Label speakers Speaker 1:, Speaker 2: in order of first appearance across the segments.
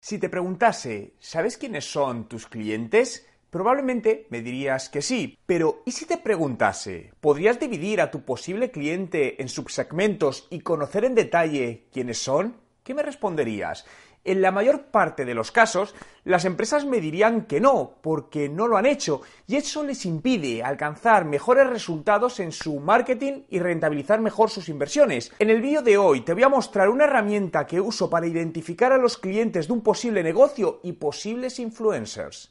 Speaker 1: Si te preguntase, ¿sabes quiénes son tus clientes? Probablemente me dirías que sí, pero ¿y si te preguntase, ¿podrías dividir a tu posible cliente en subsegmentos y conocer en detalle quiénes son? ¿Qué me responderías? En la mayor parte de los casos, las empresas me dirían que no, porque no lo han hecho, y eso les impide alcanzar mejores resultados en su marketing y rentabilizar mejor sus inversiones. En el vídeo de hoy te voy a mostrar una herramienta que uso para identificar a los clientes de un posible negocio y posibles influencers.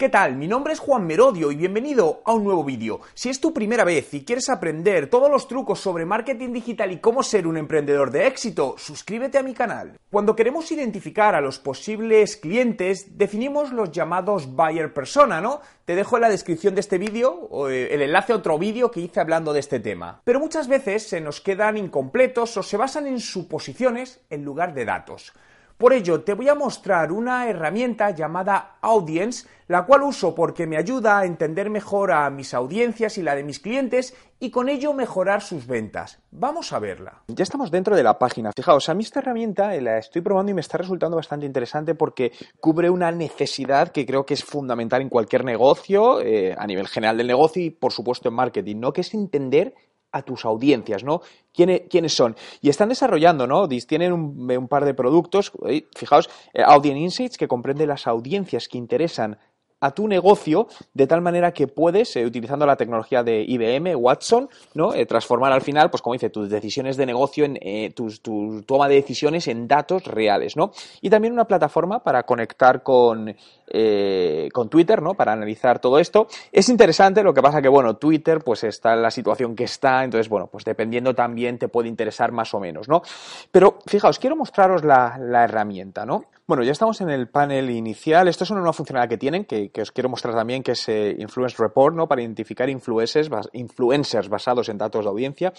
Speaker 1: ¿Qué tal? Mi nombre es Juan Merodio y bienvenido a un nuevo vídeo. Si es tu primera vez y quieres aprender todos los trucos sobre marketing digital y cómo ser un emprendedor de éxito, suscríbete a mi canal. Cuando queremos identificar a los posibles clientes, definimos los llamados buyer persona, ¿no? Te dejo en la descripción de este vídeo eh, el enlace a otro vídeo que hice hablando de este tema. Pero muchas veces se nos quedan incompletos o se basan en suposiciones en lugar de datos. Por ello, te voy a mostrar una herramienta llamada Audience, la cual uso porque me ayuda a entender mejor a mis audiencias y la de mis clientes y con ello mejorar sus ventas. Vamos a verla.
Speaker 2: Ya estamos dentro de la página. Fijaos, a mí esta herramienta eh, la estoy probando y me está resultando bastante interesante porque cubre una necesidad que creo que es fundamental en cualquier negocio, eh, a nivel general del negocio y por supuesto en marketing, ¿no? Que es entender a tus audiencias, ¿no? ¿Quiénes, son? Y están desarrollando, ¿no? Tienen un, par de productos, fijaos, eh, Audience Insights, que comprende las audiencias que interesan a tu negocio de tal manera que puedes, eh, utilizando la tecnología de IBM, Watson, ¿no? Eh, transformar al final, pues como dice, tus decisiones de negocio, en eh, tu toma de decisiones en datos reales, ¿no? Y también una plataforma para conectar con, con Twitter, ¿no? Para analizar todo esto. Es interesante, lo que pasa que, bueno, Twitter pues está en la situación que está, entonces, bueno, pues dependiendo también te puede interesar más o menos, ¿no? Pero fijaos, quiero mostraros la, la herramienta, ¿no? Bueno, ya estamos en el panel inicial. Esto es una nueva funcionalidad que tienen, que, os quiero mostrar también, que es eh, Influence Report, ¿no? Para identificar influencers, influencers basados en datos de audiencia.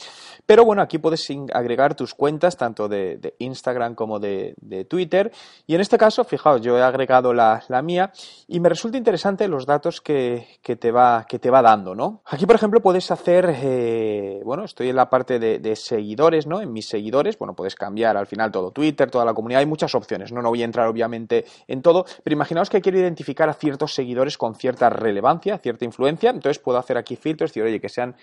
Speaker 2: Pero bueno, aquí puedes agregar tus cuentas, tanto de, Instagram como de, Twitter. Y en este caso, fijaos, yo he agregado la, mía y me resulta interesante los datos que, te, va, que te va dando, ¿no? Aquí, por ejemplo, puedes hacer, eh, bueno, estoy en la parte de, seguidores, ¿no? En mis seguidores, bueno, puedes cambiar al final todo Twitter, toda la comunidad, hay muchas opciones, ¿no? No voy a entrar obviamente en todo, pero imaginaos que quiero identificar a ciertos seguidores con cierta relevancia, cierta influencia, entonces puedo hacer aquí filtros decir, oye, que sean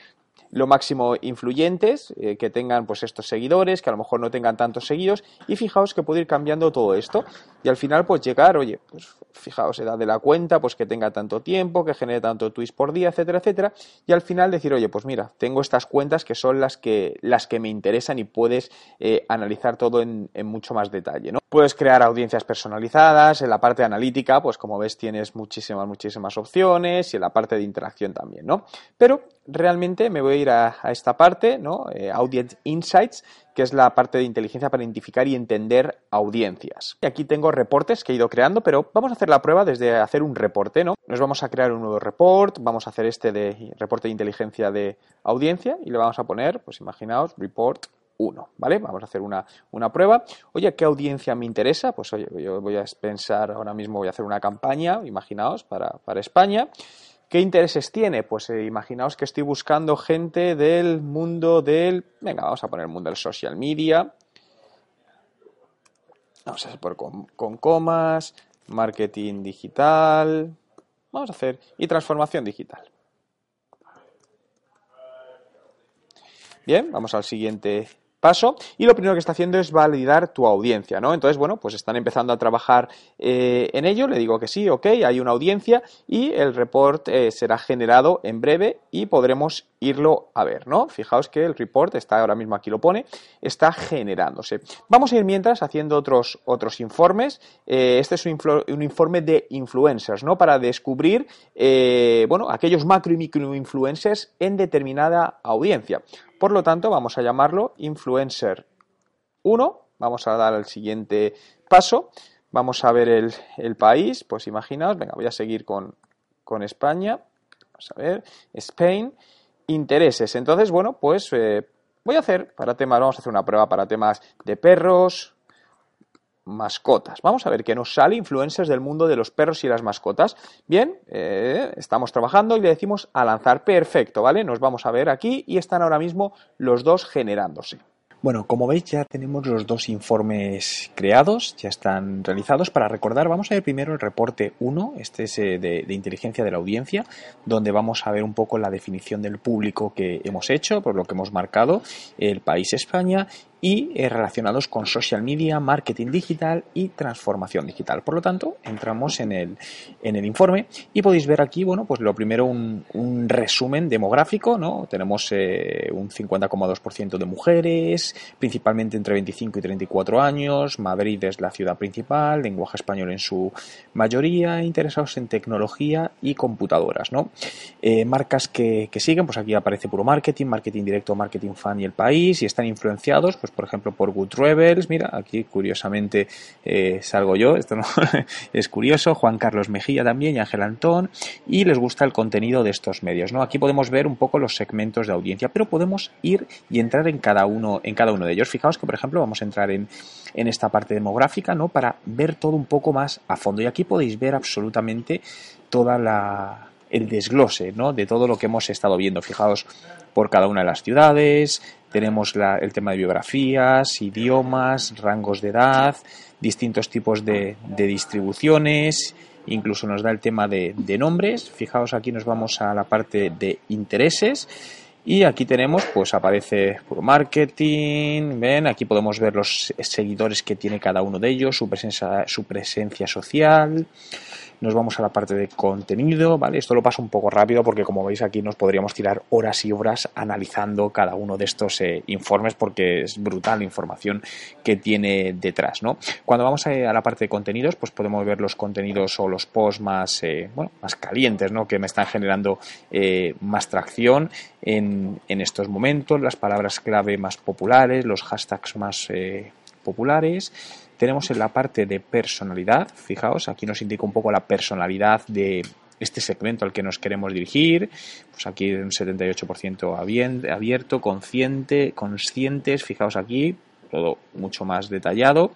Speaker 2: lo máximo influyentes, eh, que tengan pues estos seguidores, que a lo mejor no tengan tantos seguidos, y fijaos que puedo ir cambiando todo esto, y al final pues llegar, oye, pues fijaos, edad de la cuenta, pues que tenga tanto tiempo, que genere tanto tweets por día, etcétera, etcétera, y al final decir, oye, pues mira, tengo estas cuentas que son las que, las que me interesan y puedes eh, analizar todo en, en mucho más detalle, ¿no? Puedes crear audiencias personalizadas, en la parte analítica, pues como ves tienes muchísimas, muchísimas opciones y en la parte de interacción también, ¿no? Pero realmente me voy a ir a, esta parte, ¿no? Eh, Audience Insights, que es la parte de inteligencia para identificar y entender audiencias. Y aquí tengo reportes que he ido creando, pero vamos a hacer la prueba desde hacer un reporte, ¿no? Nos vamos a crear un nuevo report, vamos a hacer este de reporte de inteligencia de audiencia y le vamos a poner, pues imaginaos, report 1, ¿vale? Vamos a hacer una, prueba. Oye, ¿qué audiencia me interesa? Pues oye, yo voy a pensar, ahora mismo voy a hacer una campaña, imaginaos, para, España. ¿Qué intereses tiene? Pues eh, imaginaos que estoy buscando gente del mundo del... Venga, vamos a poner el mundo del social media. Vamos a hacer por con, con comas, marketing digital. Vamos a hacer y transformación digital. Bien, vamos al siguiente paso y lo primero que está haciendo es validar tu audiencia, ¿no? Entonces, bueno, pues están empezando a trabajar eh, en ello, le digo que sí, ok, hay una audiencia y el report eh, será generado en breve y podremos irlo a ver, ¿no? Fijaos que el report está ahora mismo aquí lo pone, está generándose. Vamos a ir mientras haciendo otros, otros informes. Eh, este es un, informe de influencers, ¿no? Para descubrir, bueno, aquellos macro y micro influencers en determinada audiencia. Por lo tanto, vamos a llamarlo influencer 1. Vamos a dar el siguiente paso. Vamos a ver el, país. Pues imaginaos, venga, voy a seguir con, con España. Vamos a ver, Spain intereses. Entonces, bueno, pues eh, voy a hacer para temas, vamos a hacer una prueba para temas de perros, mascotas. Vamos a ver qué nos sale influencers del mundo de los perros y las mascotas. Bien, eh, estamos trabajando y le decimos a lanzar. Perfecto, ¿vale? Nos vamos a ver aquí y están ahora mismo los dos generándose. Bueno, como veis ya tenemos los dos informes creados, ya están realizados. Para recordar, vamos a ver primero el reporte 1, este es eh, de, de, inteligencia de la audiencia, donde vamos a ver un poco la definición del público que hemos hecho, por lo que hemos marcado, el país España y eh, relacionados con social media, marketing digital y transformación digital. Por lo tanto, entramos en el, en el informe y podéis ver aquí, bueno, pues lo primero un, un resumen demográfico, ¿no? Tenemos eh, un 50,2% de mujeres, principalmente entre 25 y 34 años, Madrid es la ciudad principal, lenguaje español en su mayoría, interesados en tecnología y computadoras, ¿no? Eh, marcas que, que siguen, pues aquí aparece puro marketing, marketing directo, marketing fan y el país y están influenciados, pues pues, por ejemplo por Good Rebels, mira, aquí curiosamente eh, salgo yo, esto no es curioso, Juan Carlos Mejía también y Ángel Antón, y les gusta el contenido de estos medios, ¿no? Aquí podemos ver un poco los segmentos de audiencia, pero podemos ir y entrar en cada uno, en cada uno de ellos. Fijaos que, por ejemplo, vamos a entrar en, en esta parte demográfica, ¿no? Para ver todo un poco más a fondo. Y aquí podéis ver absolutamente toda la el desglose ¿no? de todo lo que hemos estado viendo. Fijaos por cada una de las ciudades, tenemos el tema de biografías, idiomas, rangos de edad, distintos tipos de, distribuciones, incluso nos da el tema de, nombres. Fijaos aquí nos vamos a la parte de intereses. Y aquí tenemos, pues aparece puro marketing, ven, aquí podemos ver los seguidores que tiene cada uno de ellos, su presencia, su presencia social, nos vamos a la parte de contenido, ¿vale? Esto lo paso un poco rápido porque como veis aquí nos podríamos tirar horas y horas analizando cada uno de estos eh, informes porque es brutal la información que tiene detrás, ¿no? Cuando vamos a, la parte de contenidos, pues podemos ver los contenidos o los posts más, eh, bueno, más calientes, ¿no? Que me están generando eh, más tracción en, en, estos momentos, las palabras clave más populares, los hashtags más populares tenemos en la parte de personalidad, fijaos, aquí nos indica un poco la personalidad de este segmento al que nos queremos dirigir, pues aquí un 78% abierto, consciente, conscientes, fijaos aquí, todo mucho más detallado.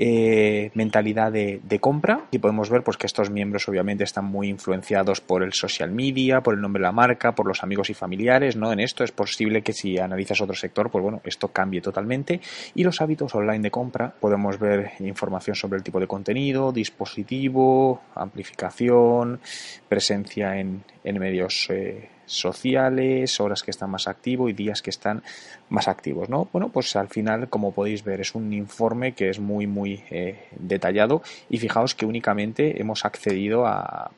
Speaker 2: Eh, mentalidad de, compra y podemos ver pues que estos miembros obviamente están muy influenciados por el social media, por el nombre de la marca, por los amigos y familiares, ¿no? En esto es posible que si analizas otro sector, pues bueno, esto cambie totalmente. Y los hábitos online de compra, podemos ver información sobre el tipo de contenido, dispositivo, amplificación, presencia en, medios eh, sociales, horas que están más activos y días que están más activos, ¿no? Bueno, pues al final, como podéis ver, es un informe que es muy, muy eh, detallado y fijaos que únicamente hemos accedido a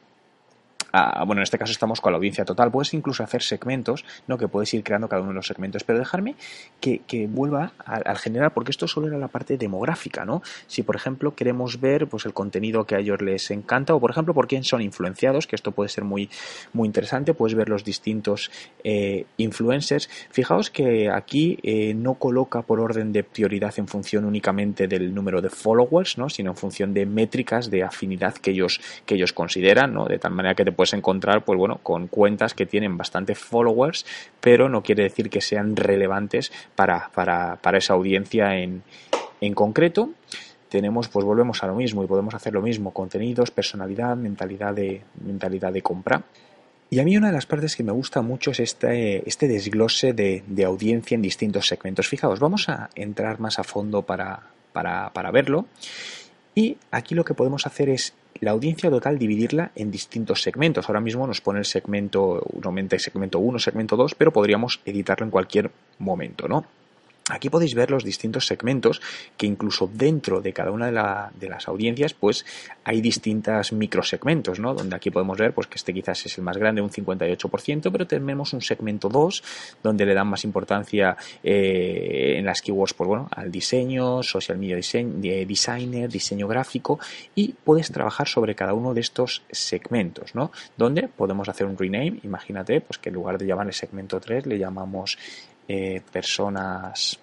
Speaker 2: bueno, en este caso estamos con la audiencia total, puedes incluso hacer segmentos, ¿no? Que puedes ir creando cada uno de los segmentos, pero dejarme que, vuelva al, general, porque esto solo era la parte demográfica, ¿no? Si, por ejemplo, queremos ver pues el contenido que a ellos les encanta, o por ejemplo, por quién son influenciados, que esto puede ser muy, muy interesante, puedes ver los distintos eh, influencers. Fijaos que aquí eh, no coloca por orden de prioridad en función únicamente del número de followers, ¿no? Sino en función de métricas de afinidad que ellos, que ellos consideran, ¿no? De tal manera que te puedes encontrar, pues bueno, con cuentas que tienen bastante followers, pero no quiere decir que sean relevantes para, esa audiencia en, en concreto tenemos, pues volvemos a lo mismo y podemos hacer lo mismo, contenidos, personalidad, mentalidad de, mentalidad de compra. Y a mí una de las partes que me gusta mucho es este, este desglose de, de audiencia en distintos segmentos. Fijaos, vamos a entrar más a fondo para, para, para verlo. Y aquí lo que podemos hacer es la audiencia total dividirla en distintos segmentos. Ahora mismo nos pone el segmento, segmento segmento 1, segmento 2, pero podríamos editarlo en cualquier momento, ¿no? Aquí podéis ver los distintos segmentos que incluso dentro de cada una de, las audiencias pues hay distintas microsegmentos, ¿no? Donde aquí podemos ver pues que este quizás es el más grande, un 58%, pero tenemos un segmento 2 donde le dan más importancia eh, en las keywords pues bueno, al diseño, social media designer, diseño gráfico y puedes trabajar sobre cada uno de estos segmentos, ¿no? Donde podemos hacer un rename, imagínate pues que en lugar de llamarle segmento 3 le llamamos eh, personas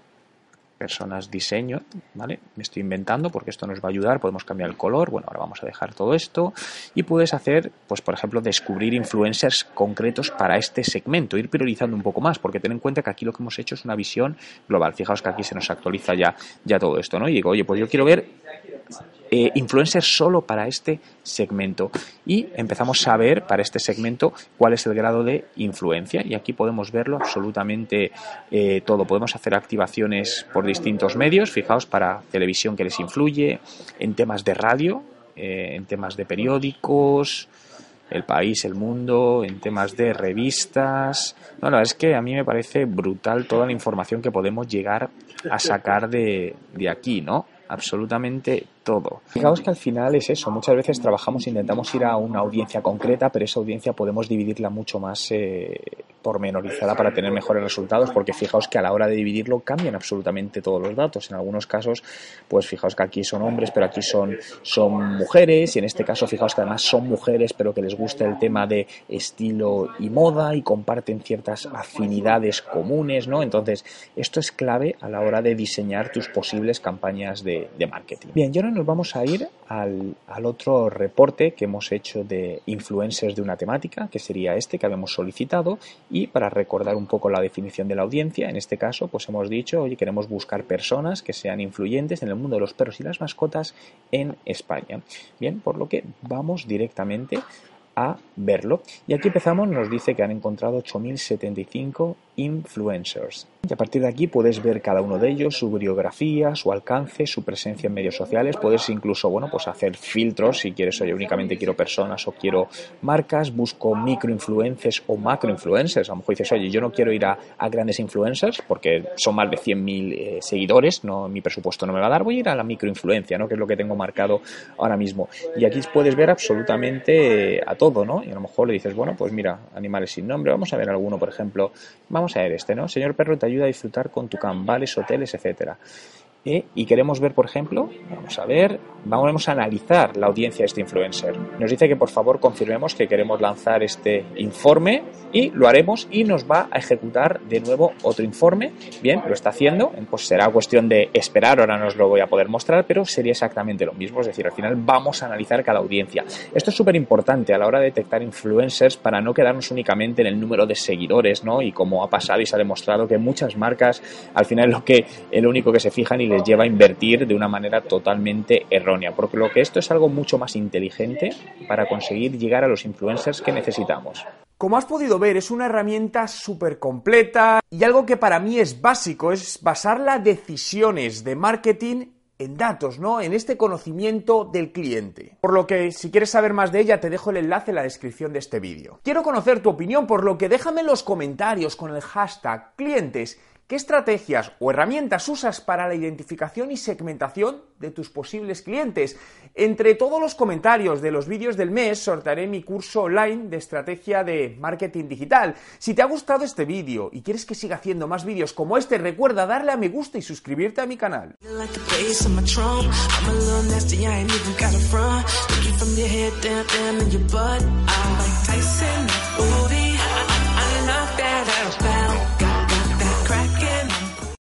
Speaker 2: personas diseño, ¿vale? Me estoy inventando porque esto nos va a ayudar, podemos cambiar el color, bueno, ahora vamos a dejar todo esto y puedes hacer, pues por ejemplo, descubrir influencers concretos para este segmento, ir priorizando un poco más, porque ten en cuenta que aquí lo que hemos hecho es una visión global. Fijaos que aquí se nos actualiza ya, ya todo esto, ¿no? Y digo, oye, pues yo quiero ver eh, influencers solo para este segmento y empezamos a ver para este segmento cuál es el grado de influencia y aquí podemos verlo absolutamente eh, todo podemos hacer activaciones por distintos medios fijaos para televisión que les influye en temas de radio eh, en temas de periódicos el país, el mundo, en temas de revistas. No, verdad es que a mí me parece brutal toda la información que podemos llegar a sacar de, de aquí, ¿no? Absolutamente todo. Fijaos que al final es eso, muchas veces trabajamos, intentamos ir a una audiencia concreta, pero esa audiencia podemos dividirla mucho más eh, pormenorizada para tener mejores resultados, porque fijaos que a la hora de dividirlo cambian absolutamente todos los datos. En algunos casos, pues fijaos que aquí son hombres, pero aquí son, son mujeres, y en este caso fijaos que además son mujeres, pero que les gusta el tema de estilo y moda y comparten ciertas afinidades comunes, ¿no? Entonces, esto es clave a la hora de diseñar tus posibles campañas de marketing. Bien, yo no nos vamos a ir al, otro reporte que hemos hecho de influencers de una temática, que sería este que habíamos solicitado, y para recordar un poco la definición de la audiencia, en este caso, pues hemos dicho, oye, queremos buscar personas que sean influyentes en el mundo de los perros y las mascotas en España. Bien, por lo que vamos directamente a verlo. Y aquí empezamos, nos dice que han encontrado 8.075 influencers. Y a partir de aquí puedes ver cada uno de ellos, su biografía, su alcance, su presencia en medios sociales. Puedes incluso, bueno, pues hacer filtros si quieres, oye, únicamente quiero personas o quiero marcas, busco microinfluencers o macroinfluencers. A lo mejor dices, oye, yo no quiero ir a, grandes influencers porque son más de 100.000 eh, seguidores, no, mi presupuesto no me va a dar, voy a ir a la microinfluencia, ¿no? Que es lo que tengo marcado ahora mismo. Y aquí puedes ver absolutamente a todo, ¿no? Y a lo mejor le dices, bueno, pues mira, animales sin nombre, vamos a ver alguno, por ejemplo, vamos a ver este, ¿no? Señor perro te ayuda a disfrutar con tu cambales, hoteles, etcétera. ¿Eh? y queremos ver, por ejemplo, vamos a ver, vamos a analizar la audiencia de este influencer. Nos dice que por favor confirmemos que queremos lanzar este informe y lo haremos y nos va a ejecutar de nuevo otro informe. Bien, lo está haciendo, pues será cuestión de esperar, ahora no os lo voy a poder mostrar, pero sería exactamente lo mismo, es decir, al final vamos a analizar cada audiencia. Esto es súper importante a la hora de detectar influencers para no quedarnos únicamente en el número de seguidores, ¿no? Y como ha pasado y se ha demostrado que muchas marcas al final lo que el único que se fijan y lleva a invertir de una manera totalmente errónea, porque lo que esto es algo mucho más inteligente para conseguir llegar a los influencers que necesitamos.
Speaker 1: Como has podido ver, es una herramienta súper completa y algo que para mí es básico, es basar las decisiones de marketing en datos, ¿no? En este conocimiento del cliente. Por lo que, si quieres saber más de ella, te dejo el enlace en la descripción de este vídeo. Quiero conocer tu opinión, por lo que déjame en los comentarios con el hashtag clientes ¿Qué estrategias o herramientas usas para la identificación y segmentación de tus posibles clientes? Entre todos los comentarios de los vídeos del mes sortearé mi curso online de estrategia de marketing digital. Si te ha gustado este vídeo y quieres que siga haciendo más vídeos como este, recuerda darle a me gusta y suscribirte a mi canal.